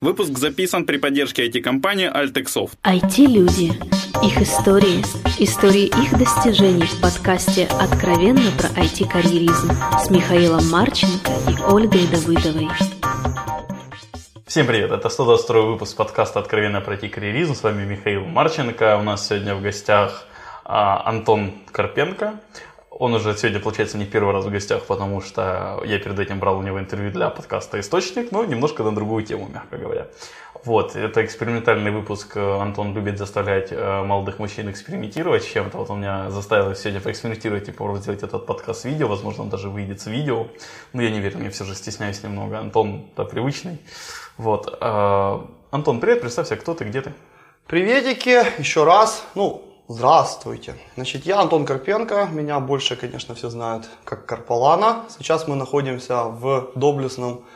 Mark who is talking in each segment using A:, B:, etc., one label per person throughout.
A: Выпуск записан при поддержке IT-компании Altexoft.
B: IT-люди. Их истории. Истории их достижений в подкасте «Откровенно про IT-карьеризм» с Михаилом Марченко и Ольгой Давыдовой.
A: Всем привет, это 122 выпуск подкаста «Откровенно про IT-карьеризм». С вами Михаил Марченко. У нас сегодня в гостях а, Антон Карпенко. Он уже сегодня, получается, не первый раз в гостях, потому что я перед этим брал у него интервью для подкаста «Источник», но немножко на другую тему, мягко говоря. Вот, это экспериментальный выпуск. Антон любит заставлять э, молодых мужчин экспериментировать с чем-то. Вот он меня заставил сегодня поэкспериментировать и попробовать сделать этот подкаст видео. Возможно, он даже выйдет с видео. Но я не верю, мне все же стесняюсь немного. Антон, да, привычный. Вот. Э, Антон, привет, представься, кто ты, где ты?
C: Приветики, еще раз. Ну, Здравствуйте. Значит, я Антон Карпенко. Меня больше, конечно, все знают как Карпалана. Сейчас мы находимся в доблестном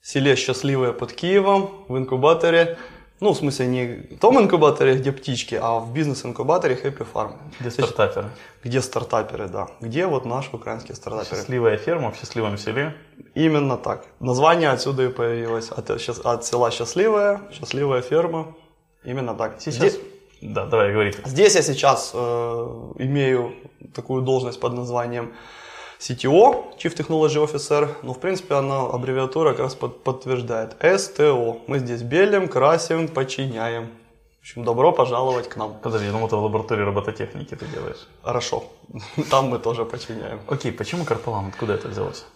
C: селе Счастливое под Киевом, в инкубаторе. Ну, в смысле, не в том инкубаторе, где птички, а в бизнес-инкубаторе Happy Farm.
A: Где стартаперы.
C: Где стартаперы, да. Где вот наши украинские стартаперы.
A: Счастливая ферма в счастливом селе.
C: Именно так. Название отсюда и появилось. От, от села Счастливая, Счастливая ферма. Именно так.
A: Сейчас... Где да, давай, говори.
C: Здесь я сейчас э, имею такую должность под названием CTO, Chief Technology Officer, но в принципе она аббревиатура как раз под, подтверждает. STO. Мы здесь белим, красим, подчиняем. В общем, добро пожаловать к нам.
A: Подожди, ну это в лаборатории робототехники ты делаешь.
C: Хорошо. Там мы тоже подчиняем.
A: Окей, почему Карпалан? Откуда это взялось?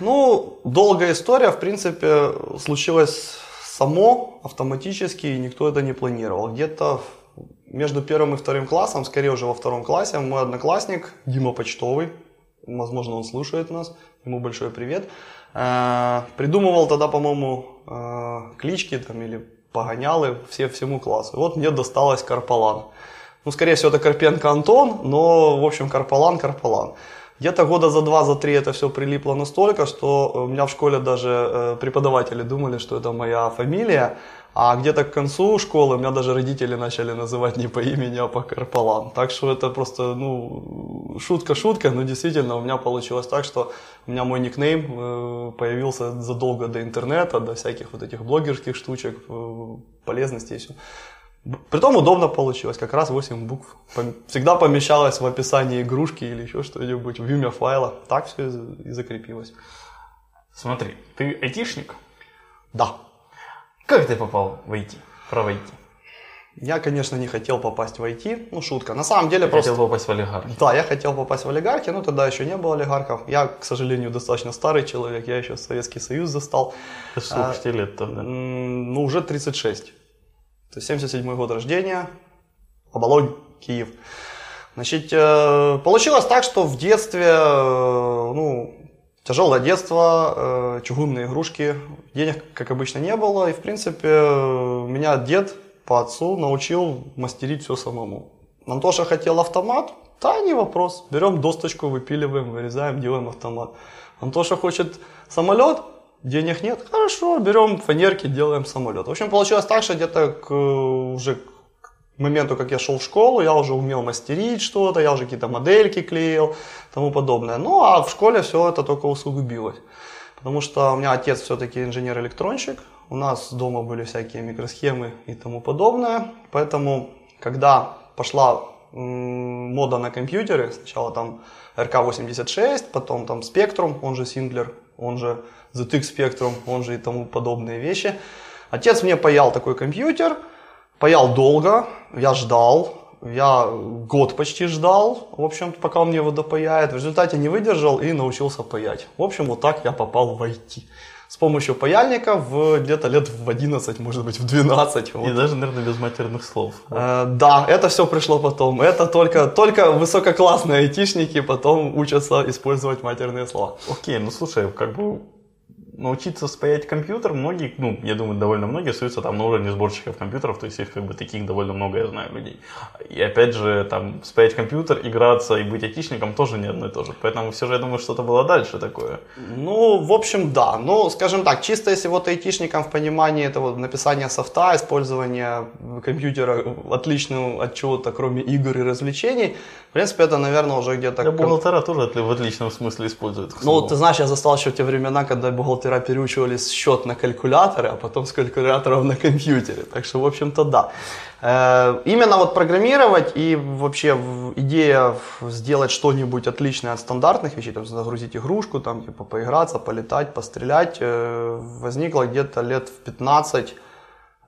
C: Ну, долгая история, в принципе, случилась само автоматически, и никто это не планировал. Где-то между первым и вторым классом, скорее уже во втором классе, мой одноклассник Дима Почтовый, возможно, он слушает нас, ему большой привет, э, придумывал тогда, по-моему, э, клички там или погонялы все, всему классу. Вот мне досталось Карпалан. Ну, скорее всего, это Карпенко Антон, но, в общем, Карпалан, Карпалан. Где-то года за два, за три это все прилипло настолько, что у меня в школе даже э, преподаватели думали, что это моя фамилия. А где-то к концу школы меня даже родители начали называть не по имени, а по Карпалан. Так что это просто, ну, шутка-шутка, но действительно у меня получилось так, что у меня мой никнейм э, появился задолго до интернета, до всяких вот этих блогерских штучек, э, полезностей и все. Притом удобно получилось, как раз 8 букв. Всегда помещалось в описании игрушки или еще что-нибудь, в имя файла. Так все и закрепилось.
A: Смотри, ты айтишник?
C: Да.
A: Как ты попал в IT, про IT?
C: Я, конечно, не хотел попасть в IT, ну шутка. На самом деле
A: я
C: просто...
A: хотел попасть в олигархи.
C: Да, я хотел попасть в олигархи, но тогда еще не было олигархов. Я, к сожалению, достаточно старый человек, я еще Советский Союз застал.
A: Сколько а, лет тогда?
C: Ну, уже 36. То есть 77 год рождения, Оболонь, Киев. Значит, э, получилось так, что в детстве, э, ну, Тяжелое детство, э, чугунные игрушки, денег, как обычно, не было. И, в принципе, меня дед по отцу научил мастерить все самому. Антоша хотел автомат, да, не вопрос. Берем досточку, выпиливаем, вырезаем, делаем автомат. Антоша хочет самолет, денег нет, хорошо, берем фанерки, делаем самолет. В общем, получилось так, что где-то к, уже к моменту, как я шел в школу, я уже умел мастерить что-то, я уже какие-то модельки клеил, тому подобное. Ну, а в школе все это только усугубилось. Потому что у меня отец все-таки инженер-электронщик, у нас дома были всякие микросхемы и тому подобное. Поэтому, когда пошла мода на компьютеры, сначала там RK86, потом там Spectrum, он же Singler, он же ZX Spectrum, он же и тому подобные вещи. Отец мне паял такой компьютер – Паял долго, я ждал, я год почти ждал, в общем, пока он мне его допаяет. В результате не выдержал и научился паять. В общем, вот так я попал в IT. С помощью паяльника в где-то лет в 11, может быть, в 12.
A: Вот. И даже, наверное, без матерных слов.
C: Э, да, это все пришло потом. Это только, только высококлассные айтишники потом учатся использовать матерные слова.
A: Окей, ну слушай, как бы научиться спаять компьютер, многие, ну, я думаю, довольно многие остаются там на уровне сборщиков компьютеров, то есть их как бы таких довольно много, я знаю, людей. И опять же, там, спаять компьютер, играться и быть айтишником тоже не одно и то же. Поэтому все же, я думаю, что-то было дальше такое.
C: Ну, в общем, да. Ну, скажем так, чисто если вот айтишникам в понимании этого написания софта, использования компьютера отличного от чего-то, кроме игр и развлечений, в принципе, это, наверное, уже где-то...
A: Для бухгалтера тоже в отличном смысле используют.
C: Ну, ты знаешь, я застал еще те времена, когда бухгалтер мастера переучивались счет на калькуляторы, а потом с калькуляторов на компьютере. Так что, в общем-то, да. Э, именно вот программировать и вообще идея сделать что-нибудь отличное от стандартных вещей, там загрузить игрушку, там типа поиграться, полетать, пострелять, э, возникла где-то лет в 15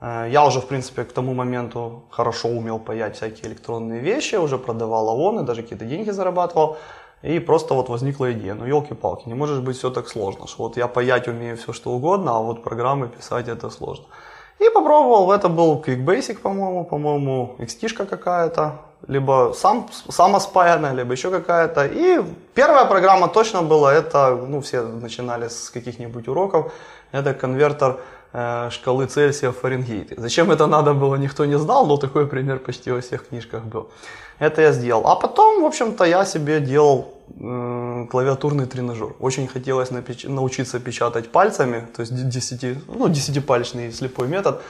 C: Э, я уже, в принципе, к тому моменту хорошо умел паять всякие электронные вещи, уже продавал ООНы, даже какие-то деньги зарабатывал. И просто вот возникла идея, ну елки-палки, не может быть все так сложно, что вот я паять умею все что угодно, а вот программы писать это сложно. И попробовал, это был QuickBasic, по-моему, по-моему, XT какая-то, либо сам, самоспаянная, либо еще какая-то. И первая программа точно была, это, ну, все начинали с каких-нибудь уроков, это конвертер Э, шкалы Цельсия в Фаренгейте. Зачем это надо было, никто не знал, но такой пример почти во всех книжках был. Это я сделал. А потом, в общем-то, я себе делал э, клавиатурный тренажер. Очень хотелось напеч- научиться печатать пальцами, то есть 10, ну, десятипальчный слепой метод.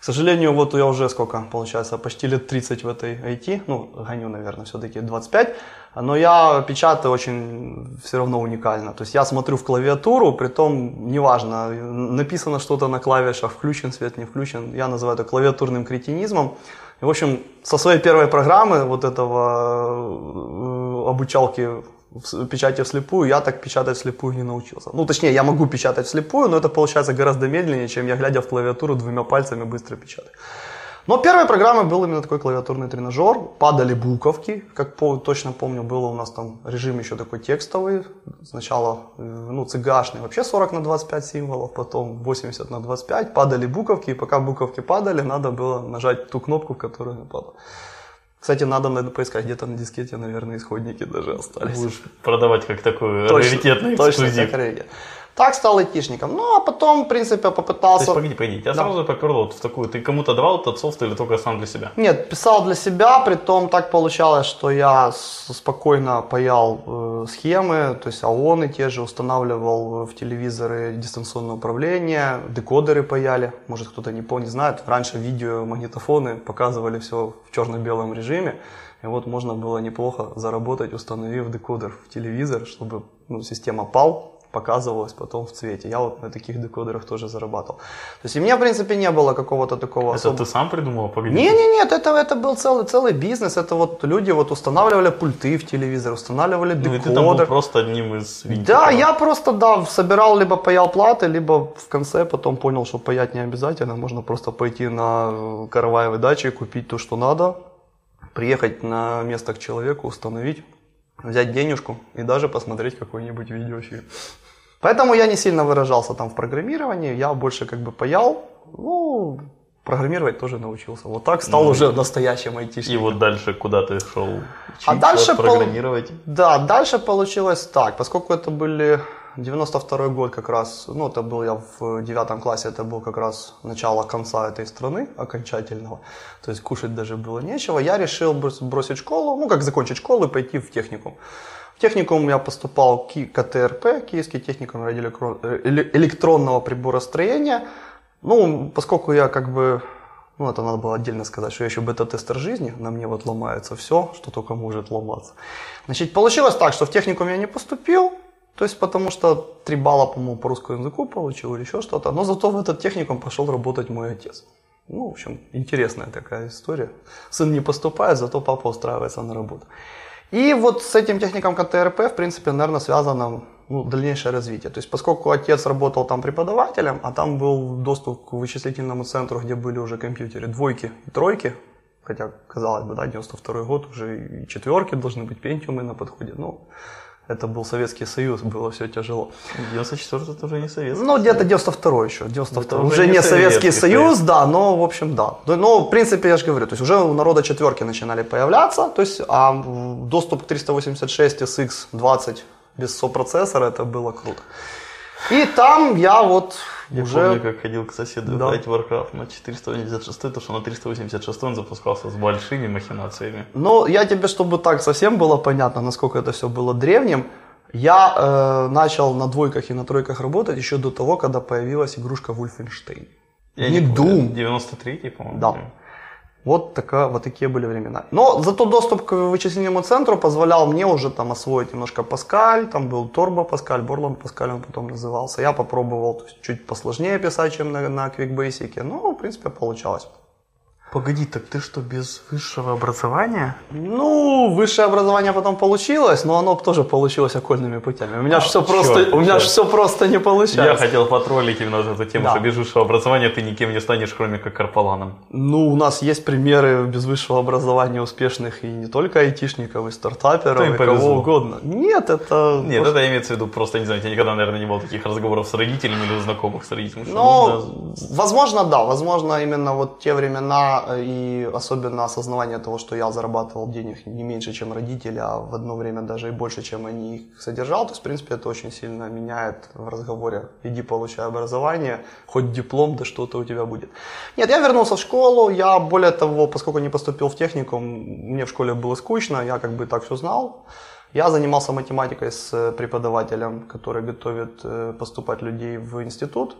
C: К сожалению, вот я уже сколько, получается, почти лет 30 в этой IT, ну, гоню, наверное, все-таки 25, но я печатаю очень все равно уникально. То есть я смотрю в клавиатуру, при том неважно, написано что-то на клавишах, включен свет, не включен, я называю это клавиатурным кретинизмом. И, в общем, со своей первой программы вот этого э, обучалки печати вслепую, я так печатать вслепую не научился. Ну, точнее, я могу печатать вслепую, но это получается гораздо медленнее, чем я, глядя в клавиатуру, двумя пальцами быстро печатаю. Но первой программой был именно такой клавиатурный тренажер. Падали буковки, как по, точно помню, было у нас там режим еще такой текстовый. Сначала, э, ну, цыгашный, вообще 40 на 25 символов, потом 80 на 25. Падали буковки, и пока буковки падали, надо было нажать ту кнопку, в которую не падала. Кстати, надо, надо поискать, где-то на дискете, наверное, исходники даже остались.
A: Будешь продавать как такой точно, раритетный эксклюзив. Точно, как раритет.
C: Так стал айтишником. Ну, а потом, в принципе, попытался... То
A: есть, погоди, погоди, тебя да. сразу поперло вот в такую... Ты кому-то давал этот софт или только сам для себя?
C: Нет, писал для себя, при том так получалось, что я спокойно паял э, схемы, то есть АОНы те же устанавливал в телевизоры дистанционное управление, декодеры паяли. Может, кто-то не помнит, знает. Раньше видео, магнитофоны показывали все в черно-белом режиме. И вот можно было неплохо заработать, установив декодер в телевизор, чтобы ну, система пал, показывалось потом в цвете. Я вот на таких декодерах тоже зарабатывал. То есть и мне, в принципе, не было какого-то такого...
A: Это особо... ты сам придумал? Погоди.
C: Не, не, нет, это, это был целый, целый бизнес. Это вот люди вот устанавливали пульты в телевизор, устанавливали декодер. Ну и ты там был
A: просто одним из
C: винтиков. Да, я просто, да, собирал, либо паял платы, либо в конце потом понял, что паять не обязательно. Можно просто пойти на караваевой даче, купить то, что надо, приехать на место к человеку, установить взять денежку и даже посмотреть какой-нибудь видеофильм. Поэтому я не сильно выражался там в программировании, я больше как бы паял, ну, программировать тоже научился. Вот так стал ну, уже настоящим айтишником.
A: И вот дальше куда ты шел?
C: А дальше программировать? Пол... Да, дальше получилось так, поскольку это были 92 год как раз, ну, это был я в девятом классе, это был как раз начало конца этой страны окончательного. То есть кушать даже было нечего. Я решил бросить школу, ну, как закончить школу и пойти в техникум. В техникум я поступал к КТРП, Киевский техникум э, электронного приборостроения. Ну, поскольку я как бы ну, это надо было отдельно сказать, что я еще бета-тестер жизни, на мне вот ломается все, что только может ломаться. Значит, получилось так, что в техникум я не поступил, то есть потому что три балла, по-моему, по русскому языку получил или еще что-то. Но зато в этот техникум пошел работать мой отец. Ну, в общем, интересная такая история. Сын не поступает, зато папа устраивается на работу. И вот с этим техником КТРП, в принципе, наверное, связано ну, дальнейшее развитие. То есть, поскольку отец работал там преподавателем, а там был доступ к вычислительному центру, где были уже компьютеры двойки и тройки, хотя, казалось бы, да, 92 год, уже и четверки должны быть, пентиумы на подходе. Ну, это был Советский Союз, было все тяжело.
A: 94 это уже не Советский
C: Ну, где-то 92 еще. 92 уже, уже не Советский, Советский Союз, да, но, в общем, да. Но, в принципе, я же говорю, то есть уже у народа четверки начинали появляться, то есть, а доступ к 386 SX20 без сопроцессора, это было круто. И там я вот
A: я уже... помню, как ходил к соседу да. играть в Warcraft на 486, то что на 386 он запускался с большими махинациями.
C: Ну, я тебе, чтобы так совсем было понятно, насколько это все было древним, я э, начал на двойках и на тройках работать еще до того, когда появилась игрушка Wolfenstein.
A: Я не, не Doom. 93-й, по-моему.
C: Да. Вот, такая, вот такие были времена. Но зато доступ к вычислительному центру позволял мне уже там освоить немножко Паскаль, там был Торбо Паскаль, Борланд Паскаль он потом назывался. Я попробовал есть, чуть посложнее писать, чем на, на QuickBasic, но в принципе получалось.
A: Погоди, так ты что, без высшего образования?
C: Ну, высшее образование потом получилось, но оно тоже получилось окольными путями. У меня
A: А,
C: же все
A: черт,
C: просто, у меня же все просто не
A: Я
C: получается.
A: хотел потроллить именно эту тему,
C: Да.
A: что без высшего образования ты никем не станешь, кроме как карпаланом.
C: Ну, у нас есть примеры без высшего образования успешных и не только айтишников, и стартаперов,
A: им
C: и
A: повезло.
C: кого угодно. Нет, это...
A: Нет,
C: просто-
A: это имеется в виду просто, не знаю, у тебя никогда, наверное, не было таких разговоров с родителями или у знакомых с родителями.
C: Ну,
A: нужно-
C: возможно, да. Возможно, именно вот те времена э, и особенно осознавание того, что я зарабатывал денег не меньше, чем родители, а в одно время даже и больше, чем они их содержал. То есть, в принципе, это очень сильно меняет в разговоре. Иди получай образование, хоть диплом, да что-то у тебя будет. Нет, я вернулся в школу. Я, более того, поскольку не поступил в техникум, мне в школе было скучно, я как бы так все знал. Я занимался математикой с э, преподавателем, который готовит э, поступать людей в институт,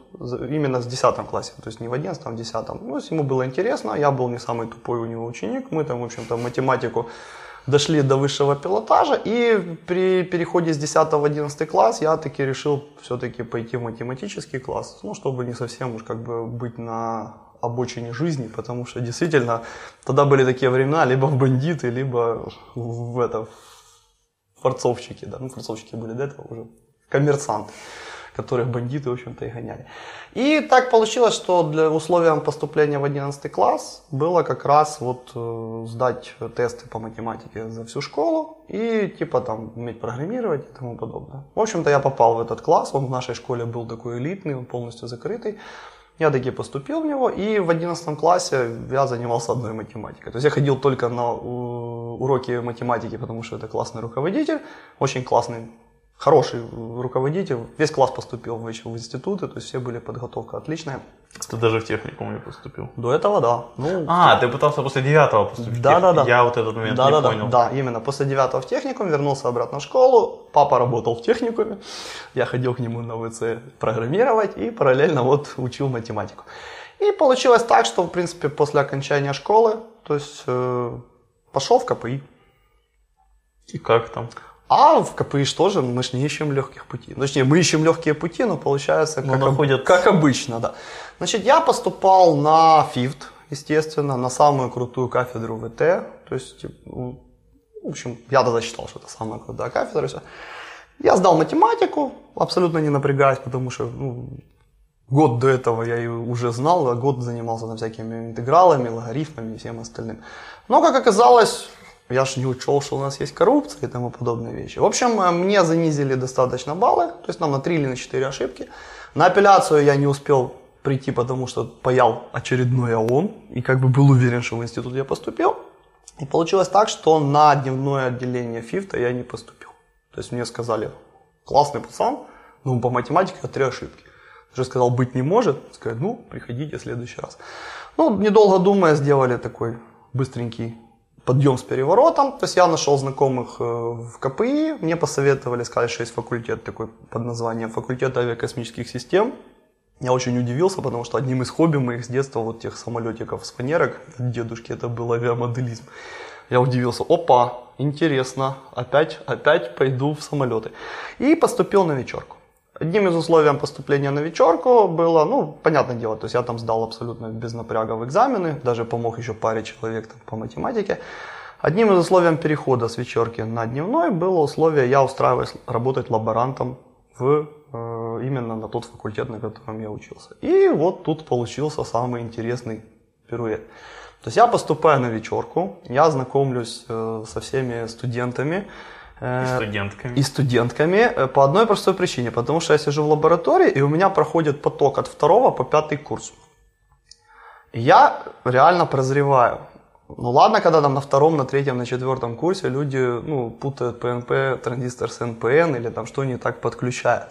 C: именно с 10 классе, то есть не в 11, а в 10. Ну, ему было интересно, я был не самый тупой у него ученик, мы там, в общем-то, математику дошли до высшего пилотажа, и при переходе с 10 в 11 класс я таки решил все-таки пойти в математический класс, ну, чтобы не совсем уж как бы быть на обочине жизни, потому что действительно тогда были такие времена, либо в бандиты, либо в это, в форцовщики, да, ну форцовщики были до этого уже, коммерсанты, которых бандиты, в общем-то, и гоняли. И так получилось, что для условием поступления в 11 класс было как раз вот э, сдать тесты по математике за всю школу и типа там уметь программировать и тому подобное. В общем-то, я попал в этот класс, он в нашей школе был такой элитный, он полностью закрытый. Я таки поступил в него, и в 11 классе я занимался одной математикой. То есть я ходил только на э, уроки математики, потому что это классный руководитель, очень классный, хороший руководитель. Весь класс поступил в, в институты, то есть все были подготовка отличная.
A: Ты даже в техникум не поступил.
C: До этого, да. Ну,
A: А, ты пытался после девятого поступить в
C: Да, да, да.
A: Я вот этот момент
C: да,
A: не
C: да, да,
A: понял.
C: да, именно. После девятого в техникум вернулся обратно в школу. Папа работал в техникуме. Я ходил к нему на ВЦ программировать и параллельно вот учил математику. И получилось так, что, в принципе, после окончания школы, то есть э, пошел в КПИ.
A: И как там?
C: А в КПИ ж тоже мы ж не ищем легких путей. Ну, Точнее, мы ищем легкие пути, но получается,
A: Но
C: как, об-
A: находят-
C: как обычно, да. Значит, я поступал на ФИФТ, естественно, на самую крутую кафедру ВТ. То есть, ну, в общем, я тогда считал, что это самая крутая кафедра. и всё. Я сдал математику, абсолютно не напрягаясь, потому что ну, год до этого я ее уже знал, а год занимался там всякими интегралами, логарифмами и всем остальным. Но, как оказалось, я ж не учел, что у нас есть коррупция и тому подобные вещи. В общем, э, мне занизили достаточно баллы, то есть нам на 3 или на 4 ошибки. На апелляцию я не успел прийти, потому что паял очередной ООН, и как бы был уверен, что в институт я поступил. И получилось так, что на дневное отделение ФИФТа я не поступил. То есть мне сказали, классный пацан, ну по математике три ошибки. Даже сказал, быть не может. Сказать, ну, приходите в следующий раз. Ну, недолго думая, сделали такой быстренький подъем с переворотом. То есть я нашел знакомых э, в КПИ, мне посоветовали, сказали, что есть факультет такой под названием факультет авиакосмических систем. Я очень удивился, потому что одним из хобби моих с детства, вот тех самолетиков с фанерок дедушки, это был авиамоделизм. Я удивился, опа, интересно, опять, опять пойду в самолеты. И поступил на вечерку. Одним из условий поступления на вечерку было, ну, понятное дело, то есть я там сдал абсолютно без напряга в экзамены, даже помог еще паре человек там, по математике. Одним из условий перехода с вечерки на дневной было условие, я устраиваюсь работать лаборантом в, э, именно на тот факультет, на котором я учился. И вот тут получился самый интересный пируэт. То есть я поступаю на вечерку, я знакомлюсь э, со всеми студентами, э,
A: Студентками.
C: и студентками э, по одной простой причине, потому что я сижу в лаборатории, и у меня проходит поток от второго по пятый курс. И Я реально прозреваю. Ну ладно, когда там на втором, на третьем, на четвертом курсе люди ну, путают PNP, транзистор с NPN или там что не так подключают.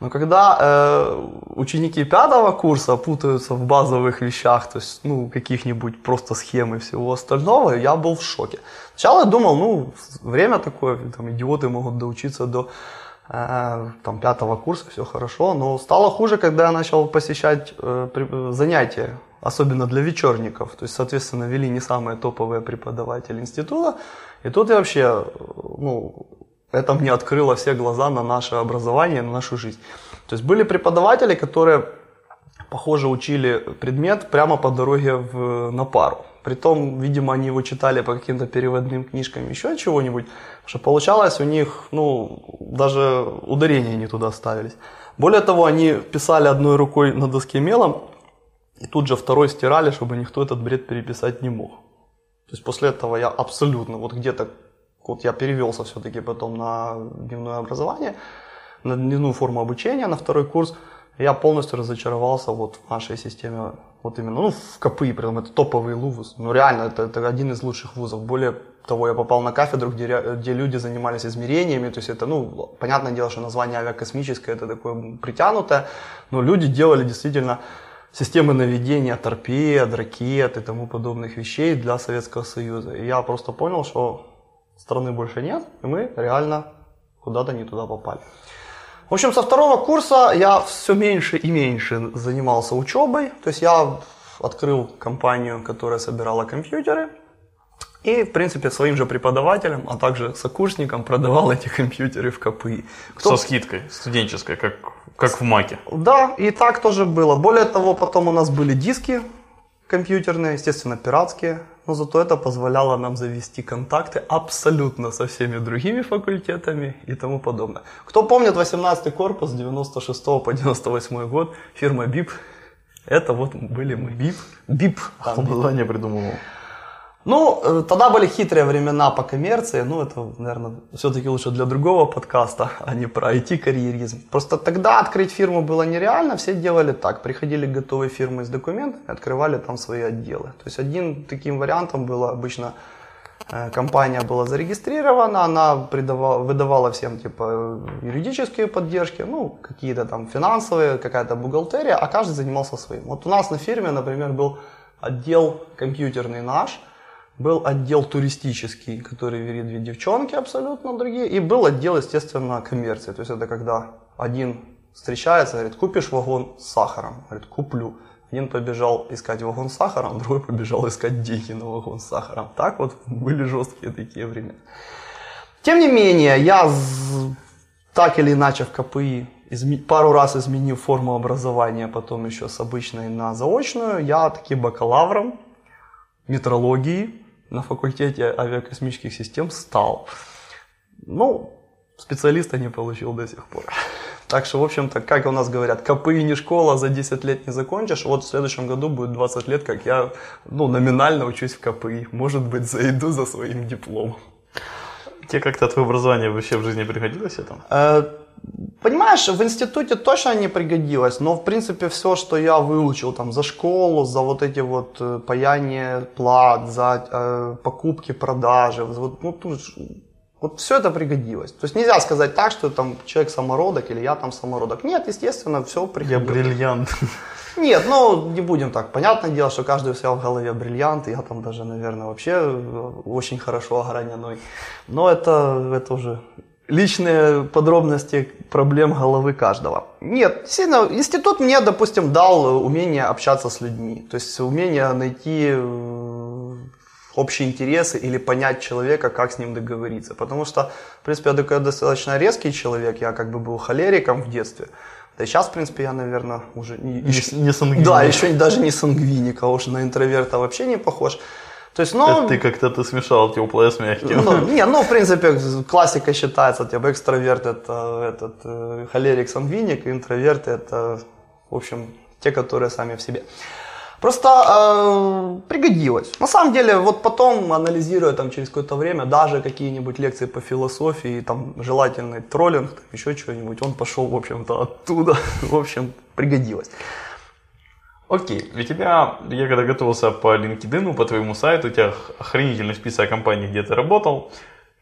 C: Но когда э, ученики пятого курса путаются в базовых вещах, то есть ну, каких-нибудь просто схем и всего остального, я был в шоке. Сначала я думал, ну, время такое, там, идиоты могут доучиться до э, там, пятого курса, все хорошо, но стало хуже, когда я начал посещать э, занятия особенно для вечерников. То есть, соответственно, вели не самые топовые преподаватели института. И тут я вообще, ну, это мне открыло все глаза на наше образование, на нашу жизнь. То есть были преподаватели, которые, похоже, учили предмет прямо по дороге в, на пару. Притом, видимо, они его читали по каким-то переводным книжкам, еще чего-нибудь. Что получалось у них, ну, даже ударения не туда ставились. Более того, они писали одной рукой на доске мелом, и тут же второй стирали, чтобы никто этот бред переписать не мог. То есть после этого я абсолютно, вот где-то, вот я перевелся все-таки потом на дневное образование, на дневную форму обучения, на второй курс, я полностью разочаровался вот в нашей системе, вот именно, ну, в КПИ, прям это топовый вуз, ну, реально, это, это один из лучших вузов. Более того, я попал на кафедру, где, где люди занимались измерениями, то есть это, ну, понятное дело, что название авиакосмическое, это такое притянутое, но люди делали действительно системы наведения торпед, ракет и тому подобных вещей для Советского Союза. И я просто понял, что страны больше нет, и мы реально куда-то не туда попали. В общем, со второго курса я все меньше и меньше занимался учебой. То есть я открыл компанию, которая собирала компьютеры. И, в принципе, своим же преподавателям, а также сокурсникам продавал эти компьютеры в КПИ.
A: Кто... Со скидкой студенческой, как, как в МАКе.
C: Да, и так тоже было. Более того, потом у нас были диски компьютерные, естественно, пиратские, но зато это позволяло нам завести контакты абсолютно со всеми другими факультетами и тому подобное. Кто помнит 18 корпус 96 по 98 год, фирма БИП, это вот были мы.
A: БИП?
C: БИП.
A: А название придумывал.
C: Ну, э, тогда были хитрые времена по коммерции, ну, это, наверное, все-таки лучше для другого подкаста, а не про IT-карьеризм. Просто тогда открыть фирму было нереально, все делали так, приходили готовые фирмы с документами, открывали там свои отделы. То есть один таким вариантом было обычно э, компания была зарегистрирована, она придавала, выдавала всем типа юридические поддержки, ну, какие-то там финансовые, какая-то бухгалтерия, а каждый занимался своим. Вот у нас на фирме, например, был отдел компьютерный наш, был отдел туристический, который две девчонки абсолютно другие, и был отдел, естественно, коммерции. То есть это когда один встречается, говорит, купишь вагон с сахаром? Говорит, куплю. Один побежал искать вагон с сахаром, другой побежал искать деньги на вагон с сахаром. Так вот были жесткие такие времена. Тем не менее, я так или иначе в КПИ пару раз изменив форму образования, потом еще с обычной на заочную, я таки бакалавром метрологии на факультете авиакосмических систем стал. Ну, специалиста не получил до сих пор. Так что, в общем-то, как у нас говорят, КПИ не школа, за 10 лет не закончишь. Вот в следующем году будет 20 лет, как я ну, номинально учусь в КПИ. Может быть, зайду за своим дипломом.
A: Тебе как-то твое образование вообще в жизни пригодилось это?
C: Э, Понимаешь, в институте точно не пригодилось, но в принципе все, что я выучил там за школу, за вот эти вот э, паяние плат, за э, покупки, продажи, вот, ну, тут, вот все это пригодилось. То есть нельзя сказать так, что там человек самородок или я там самородок. Нет, естественно, все пригодилось.
A: Я бриллиант.
C: Нет, ну не будем так. Понятное дело, что каждый у себя в голове бриллиант. Я там даже, наверное, вообще э, очень хорошо ограненный. Но это, это уже личные подробности проблем головы каждого. Нет, действительно, институт мне, допустим, дал умение общаться с людьми. То есть умение найти э, общие интересы или понять человека, как с ним договориться. Потому что, в принципе, я такой достаточно резкий человек, я как бы был холериком в детстве. Да и сейчас, в принципе, я, наверное, уже
A: не, еще, не сангвиник.
C: Да, еще даже не сангвиник, а уж на интроверта вообще не похож. То есть, ну,
A: Это ты как-то смешал теплое с мягким.
C: Ну, не, ну, в принципе, классика считается, типа, экстраверт это этот э, холерик, сангвиник, интроверт это, в общем, те, которые сами в себе. Просто э, пригодилось. На самом деле, вот потом, анализируя там через какое-то время, даже какие-нибудь лекции по философии, там желательный троллинг, там, еще что-нибудь, он пошел, в общем-то, оттуда. В общем, пригодилось.
A: Окей, у тебя, я когда готовился по LinkedIn, по твоему сайту, у тебя охренительный список компаний, где ты работал.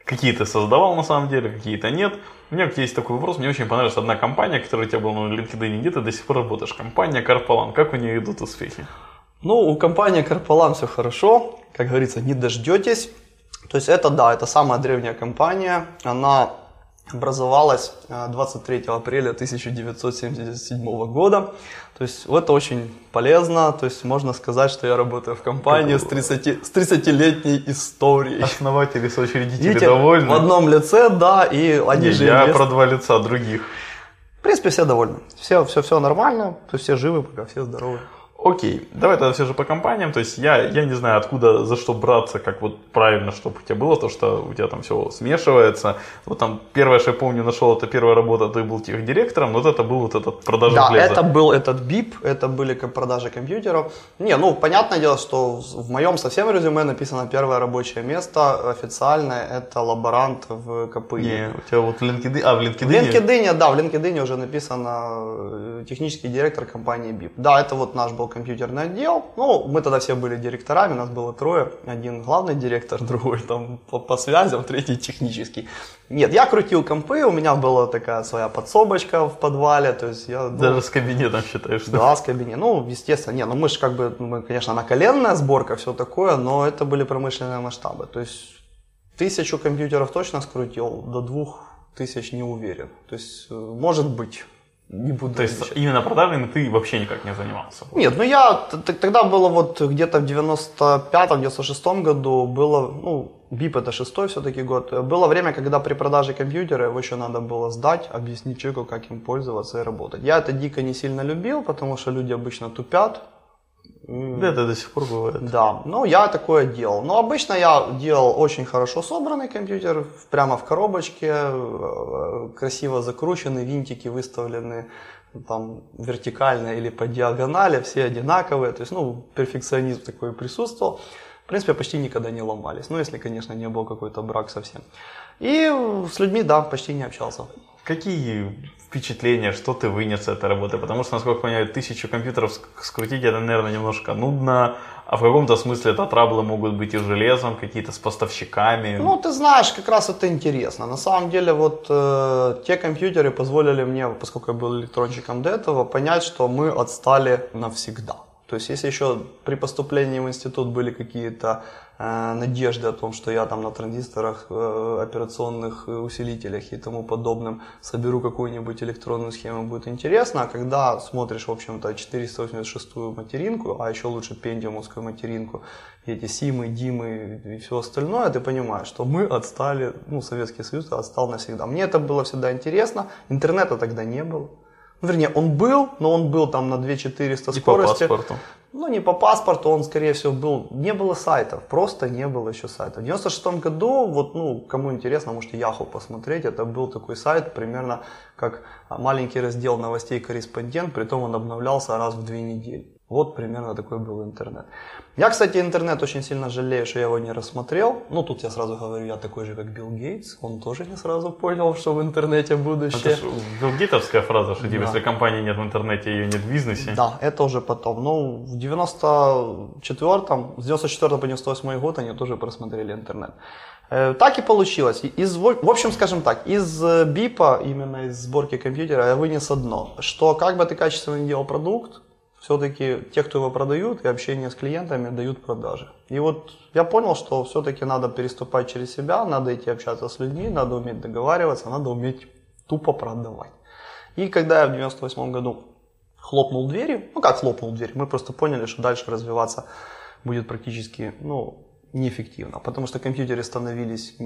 A: Какие-то создавал на самом деле, какие-то нет. У меня есть такой вопрос, мне очень понравилась одна компания, которая у тебя была на LinkedIn, где ты до сих пор работаешь. Компания Карпалан, как у нее идут успехи?
C: Ну, у компании Карпалан все хорошо, как говорится, не дождетесь. То есть это, да, это самая древняя компания, она образовалась 23 апреля 1977 года. То есть это очень полезно, то есть можно сказать, что я работаю в компании с 30, с 30-летней историей.
A: Основатели, соучредители
C: Видите,
A: довольны?
C: в одном лице, да, и они
A: Не,
C: же
A: я
C: инвест-
A: про два лица других.
C: В принципе, все довольны. Все, все, все нормально, то есть все живы, пока все здоровы.
A: Окей, давай тогда все же по компаниям. То есть я, я не знаю, откуда, за что браться, как вот правильно, чтобы у тебя было, то, что у тебя там все смешивается. Вот там первое, что я помню, нашел, это первая работа, ты был техдиректором, вот это был вот этот продажа
C: Да,
A: железа.
C: это был этот BIP, это были продажи компьютеров. Не, ну, понятное дело, что в моем совсем резюме написано первое рабочее место официальное, это лаборант в КПИ.
A: Не, у тебя вот в LinkedIn, а в
C: В
A: LinkedIn,
C: LinkedIn, да, в LinkedIn уже написано э, технический директор компании BIP. Да, это вот наш был компьютерный отдел. Ну, мы тогда все были директорами, нас было трое. Один главный директор, другой там по, по связям, третий технический. Нет, я крутил компы, у меня была такая своя подсобочка в подвале, то есть я... ну,
A: даже с кабинетом считаешь, что
C: да, с кабинет. Ну, естественно, не, ну мы же как бы, мы, конечно, наколенная сборка, все такое, но это были промышленные масштабы. То есть тысячу компьютеров точно скрутил, до двух тысяч не уверен. То есть, э, может быть, не буду
A: То есть
C: отвечать.
A: именно продажами ты вообще никак не занимался?
C: Нет, ну я тогда было вот где-то в 95-96 году было, ну, БИП это шестой все-таки год. Было время, когда при продаже компьютера его еще надо было сдать, объяснить человеку, как им пользоваться и работать. Я это дико не сильно любил, потому что люди обычно тупят.
A: Да, это до сих пор бывает.
C: Да, ну я такое делал. Но обычно я делал очень хорошо собранный компьютер, прямо в коробочке, э, красиво закрученный, винтики выставлены там вертикально или по диагонали, все одинаковые. То есть, ну, перфекционизм такой присутствовал. В принципе, почти никогда не ломались. Ну, если, конечно, не был какой-то брак совсем. И с людьми, да, почти не общался.
A: Какие впечатления, что ты вынес с этой работы? Потому что, насколько я понимаю, тысячу компьютеров ск- скрутить это, наверное, немножко нудно, а в каком-то смысле это траблы могут быть и железом, какие-то с поставщиками.
C: Ну, ты знаешь, как раз это интересно. На самом деле, вот э, те компьютеры позволили мне, поскольку я был электронщиком до этого, понять, что мы отстали навсегда. То есть, если еще при поступлении в институт были какие-то э, надежды о том, что я там на транзисторах, э, операционных э, усилителях и тому подобном соберу какую-нибудь электронную схему, будет интересно, а когда смотришь, в общем-то, 486-ю материнку, а еще лучше пентиумовскую материнку, и эти Симы, Димы и все остальное, ты понимаешь, что мы отстали, ну, Советский Союз отстал навсегда. Мне это было всегда интересно, интернета тогда не было. Вернее, он был, но он был там на 2400
A: и по
C: скорости.
A: паспорту.
C: Ну, не по паспорту, он, скорее всего, был... Не было сайтов, просто не было еще сайтов. В 96 году, вот, ну, кому интересно, можете Яху посмотреть, это был такой сайт, примерно как маленький раздел новостей «Корреспондент», притом он обновлялся раз в две недели. Вот примерно такой был интернет. Я, кстати, интернет очень сильно жалею, что я его не рассмотрел. Ну, тут я сразу говорю, я такой же, как Билл Гейтс. Он тоже не сразу понял, что в интернете будущее.
A: Это ж билгейтовская фраза, что типа,
C: Да.
A: если компании нет в интернете, ее нет в бизнесе.
C: Да, это уже потом. Ну, в 94-м, с 94 по 98 год они тоже просмотрели интернет. Э, Так и получилось. Из, в общем, скажем так, из э, БИПа, именно из сборки компьютера, я вынес одно, что как бы ты качественно не делал продукт, все-таки те, кто его продают, и общение с клиентами дают продажи. И вот я понял, что все-таки надо переступать через себя, надо идти общаться с людьми, надо уметь договариваться, надо уметь тупо продавать. И когда я в 98 году хлопнул дверью, ну как хлопнул дверь, мы просто поняли, что дальше развиваться будет практически, ну, неэффективно, потому что компьютеры становились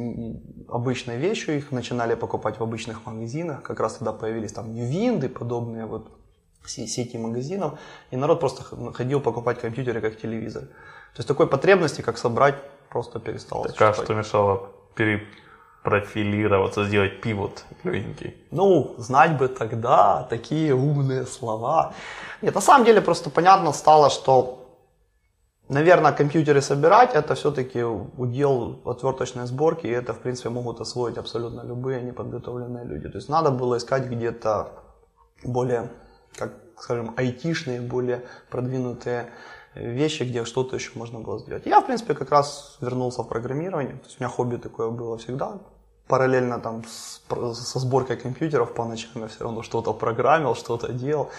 C: обычной вещью, их начинали покупать в обычных магазинах, как раз тогда появились там Ньювинды, подобные вот сети магазинов, и народ просто ходил покупать компьютеры как телевизор. То есть такой потребности, как собрать, просто перестало
A: Так а что мешало перепрофилироваться, сделать пивот легенький?
C: Ну, знать бы тогда такие умные слова. Нет, на самом деле просто понятно стало, что, наверное, компьютеры собирать это все-таки удел отверточной сборки, и это, в принципе, могут освоить абсолютно любые неподготовленные люди. То есть надо было искать где-то более, как скажем, айтишные, более продвинутые вещи, где что-то еще можно было сделать. Я, в принципе, как раз вернулся в программирование. То есть у меня хобби такое было всегда. Параллельно там с- со сборкой компьютеров по ночам я все равно что-то программил, что-то делал.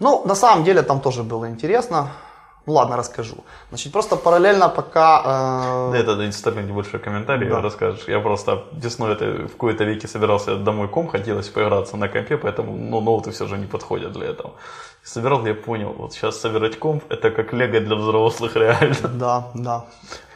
C: Ну, на самом деле там тоже было интересно. Ну ладно, расскажу. Значит, просто параллельно пока... Э...
A: Да, это инстаграм небольшой комментарий,
C: Да.
A: расскажешь. Я просто весной это, в какой-то веке собирался домой ком, хотелось поиграться на компе, поэтому ну, ноуты все же не подходят для этого. Собирал, я понял, вот сейчас собирать комп, это как лего для взрослых реально.
C: Да, да.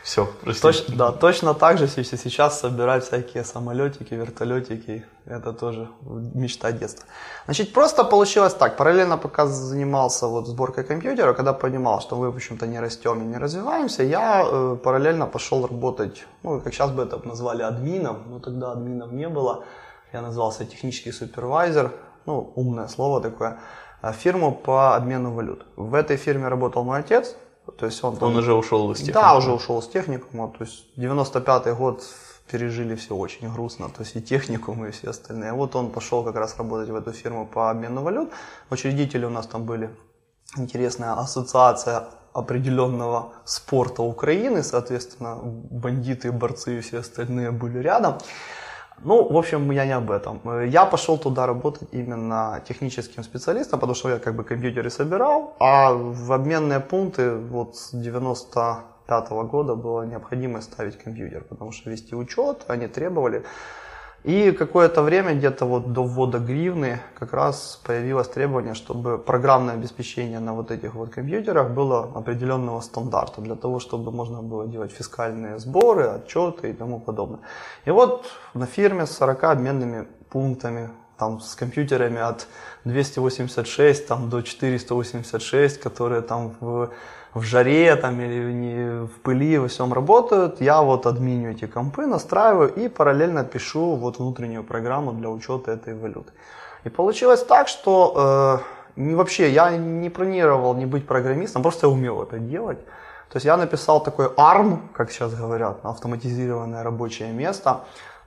A: Все, простите.
C: Точ- да, точно так же если сейчас собирать всякие самолетики, вертолетики. Это тоже мечта детства. Значит, просто получилось так. Параллельно пока занимался вот сборкой компьютера, когда понимал, что мы, в общем-то, не растем и не развиваемся, я э, параллельно пошел работать, ну, как сейчас бы это назвали админом, но тогда админов не было. Я назвался технический супервайзер, ну, умное слово такое, а, фирму по обмену валют. В этой фирме работал мой отец, то есть он, там-
A: Он уже ушел из
C: да,
A: техники.
C: уже ушел с техникума. То есть 95-й год пережили все очень грустно. То есть и техникум, и все остальные. Вот он пошел как раз работать в эту фирму по обмену валют. Учредители у нас там были интересная ассоциация определенного спорта Украины, соответственно, бандиты, борцы и все остальные были рядом. Ну, в общем, я не об этом. Э, Я пошел туда работать именно техническим специалистом, потому что я как бы компьютеры собирал, а в обменные пункты вот с 95 года было необходимо ставить компьютер, потому что вести учет они требовали. И какое-то время, где-то вот до ввода гривны, как раз появилось требование, чтобы программное обеспечение на вот этих вот компьютерах было определенного стандарта, для того, чтобы можно было делать фискальные сборы, отчеты и тому подобное. И вот на фирме с 40 обменными пунктами, там с компьютерами от 286 там, до 486, которые там в, в жаре там, или не, в пыли, во всем работают. Я вот админю эти компы, настраиваю и параллельно пишу вот внутреннюю программу для учета этой валюты. И получилось так, что э, не- вообще я не планировал не быть программистом, просто я умел это делать. То есть я написал такой ARM, как сейчас говорят, автоматизированное рабочее место,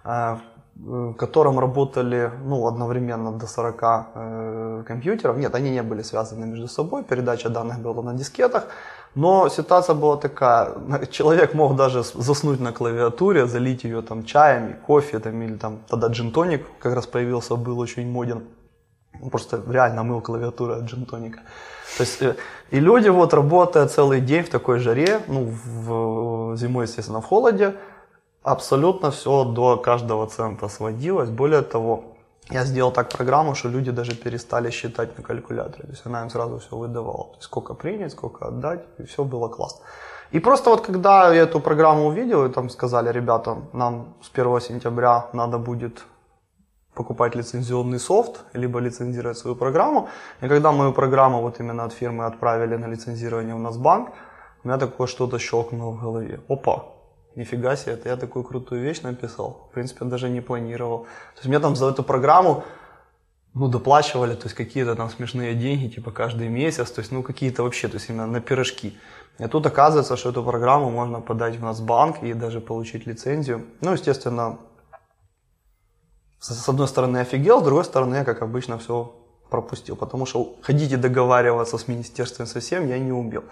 C: э, в котором работали ну, одновременно до 40 э, компьютеров. Нет, они не были связаны между собой, передача данных была на дискетах. Но ситуация была такая, человек мог даже заснуть на клавиатуре, залить ее там чаем, кофе там, или там тогда джин-тоник как раз появился, был очень моден. Просто реально мыл клавиатуру от джин-тоника. То есть, э, и люди вот работая целый день в такой жаре, ну, в, зимой, естественно, в холоде, абсолютно все до каждого цента сводилось. Более того, я сделал так программу, что люди даже перестали считать на калькуляторе. То есть она им сразу все выдавала. То есть сколько принять, сколько отдать, и все было классно. И просто вот когда я эту программу увидел, и там сказали, ребята, нам с 1 сентября надо будет покупать лицензионный софт, либо лицензировать свою программу. И когда мою программу вот именно от фирмы отправили на лицензирование в Нацбанк, у меня такое что-то щелкнуло в голове. Опа, нифига себе, это я такую крутую вещь написал. В принципе, даже не планировал. То есть мне там за эту программу ну, доплачивали, то есть какие-то там смешные деньги, типа каждый месяц, то есть, ну, какие-то вообще, то есть именно на пирожки. И тут оказывается, что эту программу можно подать в Нацбанк и даже получить лицензию. Ну, естественно, с одной стороны офигел, с другой стороны я, как обычно, все пропустил, потому что ходить и договариваться с министерством совсем я не умел.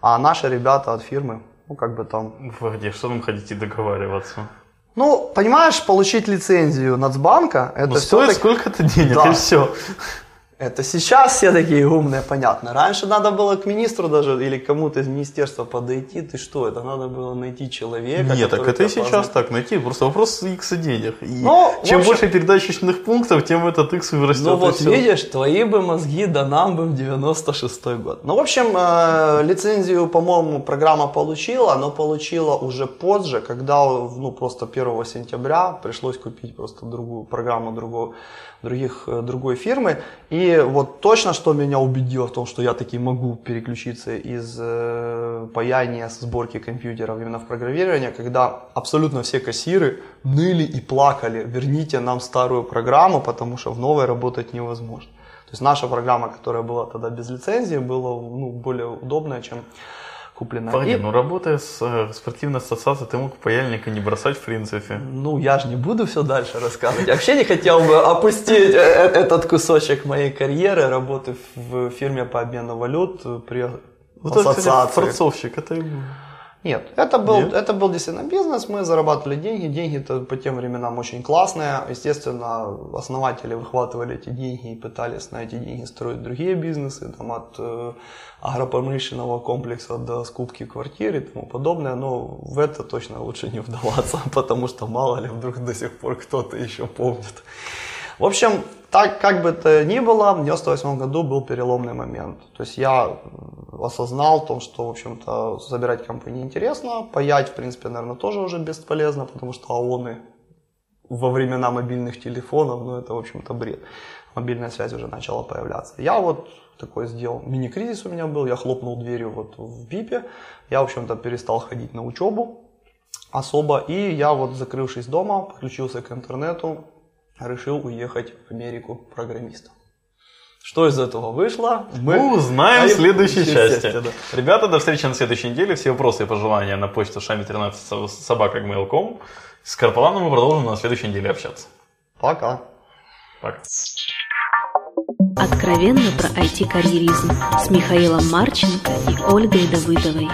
C: А наши ребята от фирмы, ну, как бы там
A: Вы где? Что там хотите договариваться?
C: ну, понимаешь, получить лицензию Нацбанка, это
A: Ну, стоит
C: всё-таки-
A: сколько-то денег,
C: Да.
A: и все.
C: Это сейчас все такие умные, понятно. Раньше надо было к министру даже или кому-то из министерства подойти. Ты что, это надо было найти человека.
A: Нет, так это и сейчас
C: познакомит.
A: так найти. Просто вопрос икс денег. И
C: Ну,
A: чем
C: общем-
A: больше передаточных пунктов, тем этот икс вырастет.
C: Ну вот
A: всё.
C: видишь, твои бы мозги, да нам бы в 96-й год. Ну, в общем, э, лицензию, по-моему, программа получила, но получила уже позже, когда, ну, просто 1 сентября пришлось купить просто другую программу другого, других, э, другой фирмы. И вот точно, что меня убедило в том, что я таки могу переключиться из э, паяния, с сборки компьютеров именно в программирование, когда абсолютно все кассиры ныли и плакали, верните нам старую программу, потому что в новой работать невозможно. То есть наша программа, которая была тогда без лицензии, была ну, более удобная, чем купленная.
A: Погоди,
C: И-
A: ну работая с э, спортивной ассоциацией, ты мог паяльника не бросать в принципе.
C: Ну, я же не буду все дальше рассказывать. Я вообще не хотел бы опустить э, э, этот кусочек моей карьеры, работы в фирме по обмену валют э, при
A: Вот это, кстати,
C: ассоциации.
A: форцовщик, это...
C: Нет, это был, Нет? это был действительно бизнес, мы зарабатывали деньги, деньги-то по тем временам очень классные, естественно, основатели выхватывали эти деньги и пытались на эти деньги строить другие бизнесы, там от э, агропромышленного комплекса до скупки квартир и тому подобное, но в это точно лучше не вдаваться, потому что мало ли вдруг до сих пор кто-то еще помнит. В общем, так как бы то ни было, в 98 году был переломный момент. То есть я осознал то, что, в общем-то, забирать компании интересно, паять, в принципе, наверное, тоже уже бесполезно, потому что ООНы во времена мобильных телефонов, ну, это, в общем-то, бред. Мобильная связь уже начала появляться. Я вот такой сделал, мини-кризис у меня был, я хлопнул дверью вот в ВИПе, я, в общем-то, перестал ходить на учебу особо, и я вот, закрывшись дома, подключился к интернету, решил уехать в Америку программистом. Что из этого вышло,
A: мы узнаем в следующей части. Да. Ребята, до встречи на следующей неделе. Все вопросы и пожелания на почту шами13 собака.mail.com. С Карпаланом мы продолжим на следующей неделе общаться.
C: Пока.
A: Пока.
B: Откровенно про IT-карьеризм с Михаилом Марченко и Ольгой Давыдовой.